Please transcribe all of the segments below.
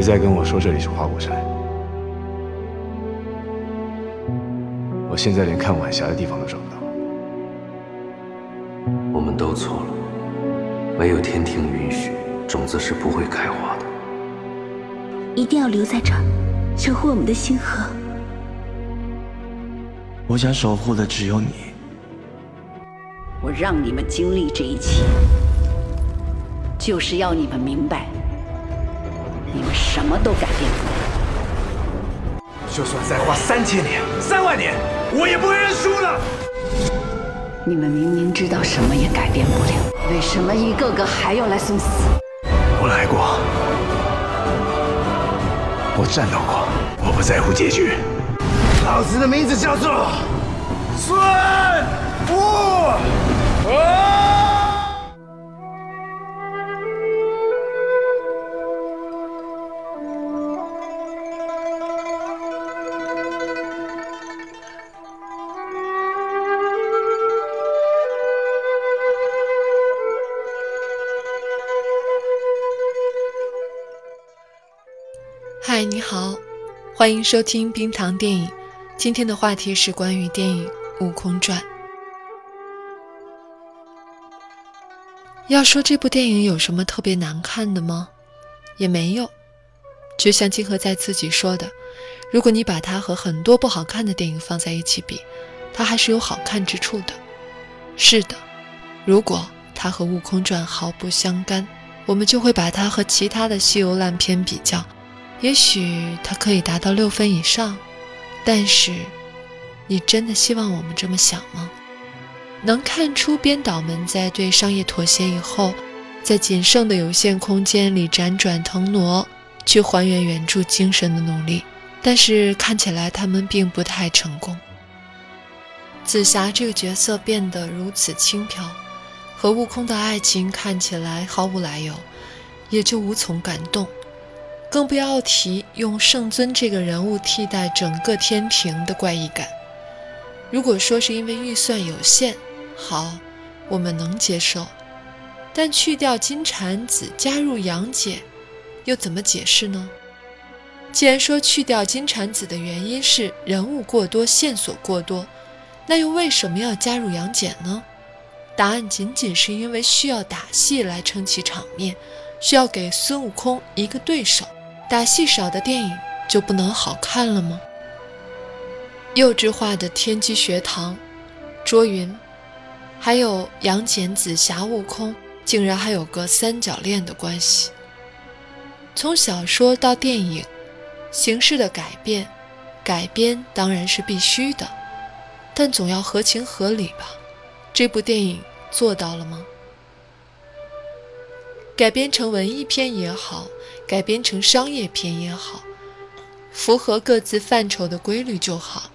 别再跟我说这里是花果山，我现在连看晚霞的地方都找不到。我们都错了，没有天庭允许，种子是不会开花的。一定要留在这儿，守护我们的星河。我想守护的只有你。我让你们经历这一切，就是要你们明白。你们什么都改变不了，就算再花三千年、三万年，我也不会认输的。你们明明知道什么也改变不了，为什么一个个还要来送死？我来过，我战斗过，我不在乎结局。老子的名字叫做孙悟。嗨，你好，欢迎收听冰糖电影。今天的话题是关于电影《悟空传》。要说这部电影有什么特别难看的吗？也没有。就像金河在自己说的，如果你把它和很多不好看的电影放在一起比，它还是有好看之处的。是的，如果它和《悟空传》毫不相干，我们就会把它和其他的西游烂片比较。也许它可以达到六分以上，但是，你真的希望我们这么想吗？能看出编导们在对商业妥协以后，在仅剩的有限空间里辗转腾挪，去还原原著精神的努力，但是看起来他们并不太成功。紫霞这个角色变得如此轻飘，和悟空的爱情看起来毫无来由，也就无从感动。更不要提用圣尊这个人物替代整个天庭的怪异感。如果说是因为预算有限，好，我们能接受。但去掉金蝉子，加入杨戬，又怎么解释呢？既然说去掉金蝉子的原因是人物过多、线索过多，那又为什么要加入杨戬呢？答案仅仅是因为需要打戏来撑起场面，需要给孙悟空一个对手。打戏少的电影就不能好看了吗？幼稚化的天机学堂、卓云，还有杨戬、紫霞、悟空，竟然还有个三角恋的关系。从小说到电影，形式的改变、改编当然是必须的，但总要合情合理吧？这部电影做到了吗？改编成文艺片也好。改编成商业片也好，符合各自范畴的规律就好。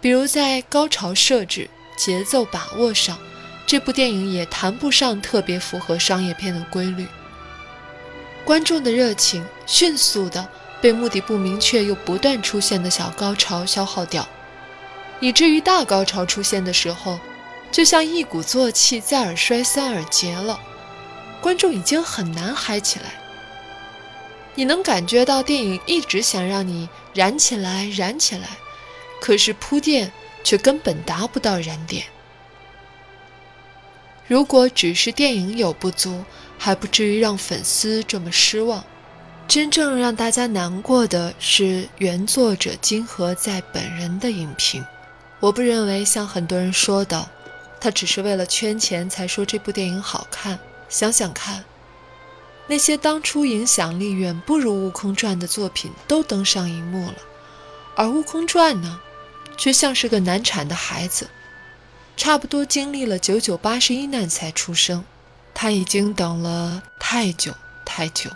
比如在高潮设置、节奏把握上，这部电影也谈不上特别符合商业片的规律。观众的热情迅速的被目的不明确又不断出现的小高潮消耗掉，以至于大高潮出现的时候，就像一鼓作气再而衰三而竭了，观众已经很难嗨起来。你能感觉到电影一直想让你燃起来，燃起来，可是铺垫却根本达不到燃点。如果只是电影有不足，还不至于让粉丝这么失望。真正让大家难过的是原作者金河在本人的影评。我不认为像很多人说的，他只是为了圈钱才说这部电影好看。想想看。那些当初影响力远不如《悟空传》的作品都登上荧幕了，而《悟空传》呢，却像是个难产的孩子，差不多经历了九九八十一难才出生。他已经等了太久太久。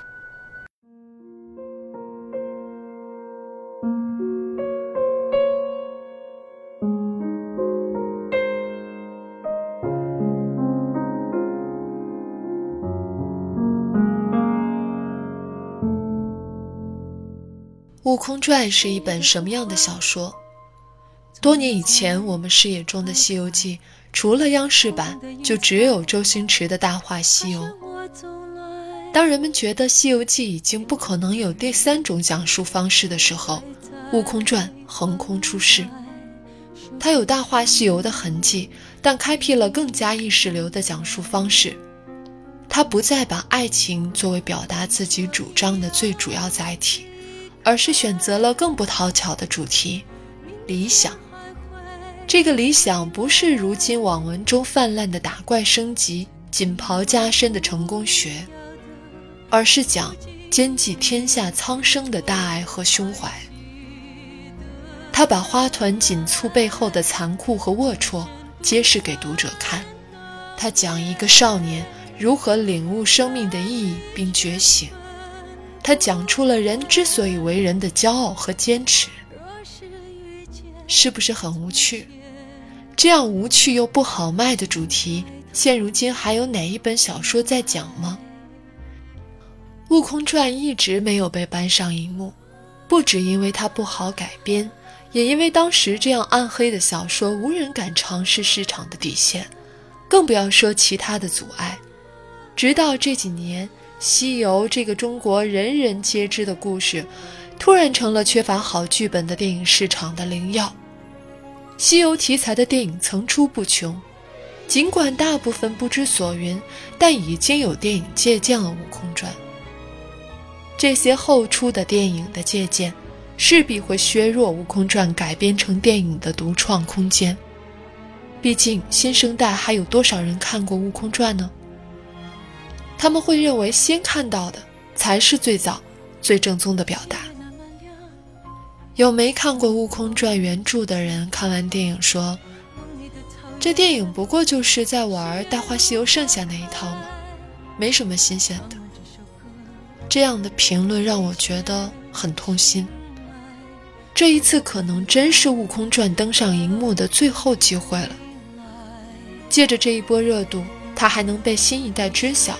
悟空传》是一本什么样的小说？多年以前，我们视野中的《西游记》，除了央视版，就只有周星驰的《大话西游》。当人们觉得《西游记》已经不可能有第三种讲述方式的时候，《悟空传》横空出世。它有《大话西游》的痕迹，但开辟了更加意识流的讲述方式。它不再把爱情作为表达自己主张的最主要载体，而是选择了更不讨巧的主题——理想。这个理想不是如今网文中泛滥的打怪升级、锦袍加身的成功学，而是讲兼济天下苍生的大爱和胸怀。他把花团锦簇背后的残酷和龌龊揭示给读者看。他讲一个少年如何领悟生命的意义并觉醒。他讲出了人之所以为人的骄傲和坚持。是不是很无趣？这样无趣又不好卖的主题，现如今还有哪一本小说在讲吗？《悟空传》一直没有被搬上荧幕，不只因为它不好改编。也因为当时这样暗黑的小说，无人敢尝试市场的底线，更不要说其他的阻碍。直到这几年，《西游》这个中国人人皆知的故事，突然成了缺乏好剧本的电影市场的灵药。西游题材的电影层出不穷，尽管大部分不知所云，但已经有电影借鉴了《悟空传》。这些后出的电影的借鉴。势必会削弱《悟空传》改编成电影的独创空间。毕竟，新生代还有多少人看过《悟空传》呢？他们会认为先看到的才是最早、最正宗的表达。有没看过《悟空传》原著的人，看完电影说：“这电影不过就是在玩《大话西游》剩下那一套吗，没什么新鲜的。”这样的评论让我觉得很痛心。这一次可能真是《悟空传》登上荧幕的最后机会了。借着这一波热度，它还能被新一代知晓。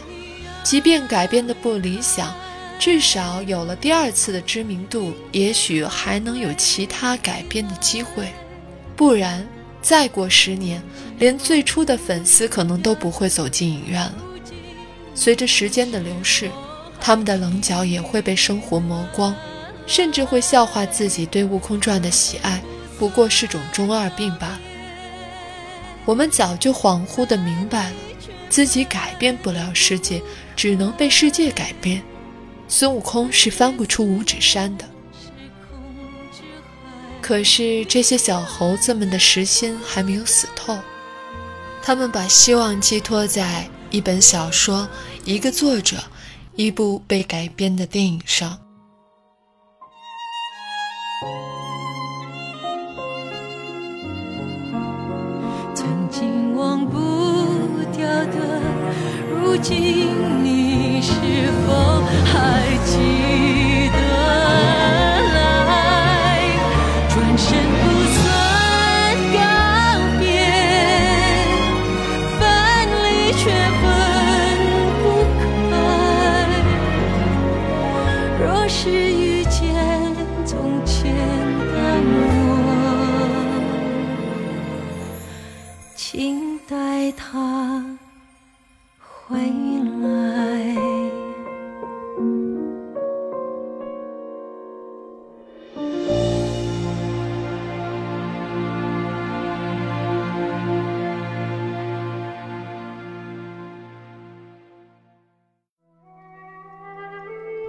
即便改编的不理想，至少有了第二次的知名度，也许还能有其他改编的机会。不然，再过十年，连最初的粉丝可能都不会走进影院了。随着时间的流逝，他们的棱角也会被生活磨光。甚至会笑话自己对《悟空传》的喜爱不过是种中二病罢了。我们早就恍惚地明白了，自己改变不了世界，只能被世界改变。孙悟空是翻不出五指山的。可是这些小猴子们的实心还没有死透，他们把希望寄托在一本小说、一个作者、一部被改编的电影上。今你是否还记得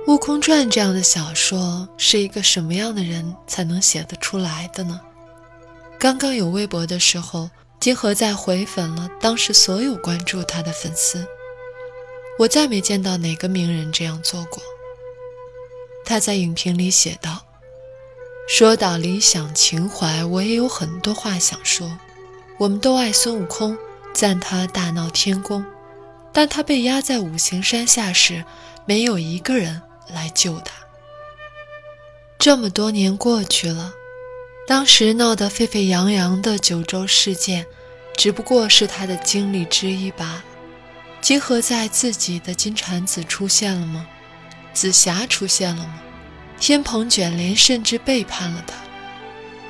悟空传》这样的小说，是一个什么样的人才能写得出来的呢？刚刚有微博的时候，金河在回粉了当时所有关注他的粉丝。我再没见到哪个名人这样做过。他在影评里写道：“说到理想情怀，我也有很多话想说。我们都爱孙悟空，赞他大闹天宫，但他被压在五行山下时，没有一个人来救他。这么多年过去了，当时闹得沸沸扬扬的九州事件，只不过是他的经历之一罢了。”金河在自己的金蝉子出现了吗？紫霞出现了吗？天蓬卷帘，甚至背叛了他。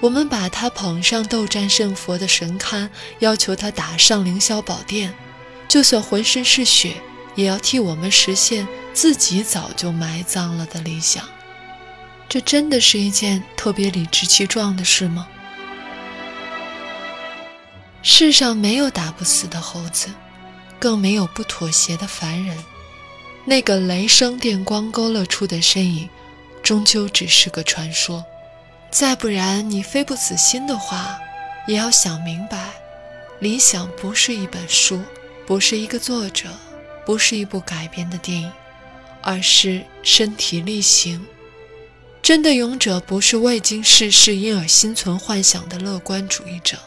我们把他捧上斗战胜佛的神龛，要求他打上凌霄宝殿，就算浑身是血，也要替我们实现自己早就埋葬了的理想。这真的是一件特别理直气壮的事吗？世上没有打不死的猴子，更没有不妥协的凡人。那个雷声电光勾勒出的身影，终究只是个传说。再不然，你非不死心的话，也要想明白，理想不是一本书，不是一个作者，不是一部改编的电影，而是身体力行。真的勇者不是未经世事因而心存幻想的乐观主义者，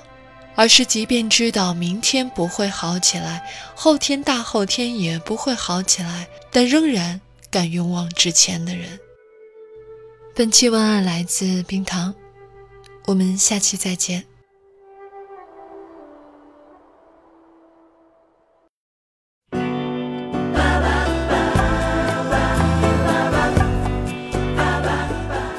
而是即便知道明天不会好起来，后天大后天也不会好起来，但仍然敢勇往直前的人。本期文案来自冰糖，我们下期再见。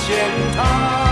把我践踏。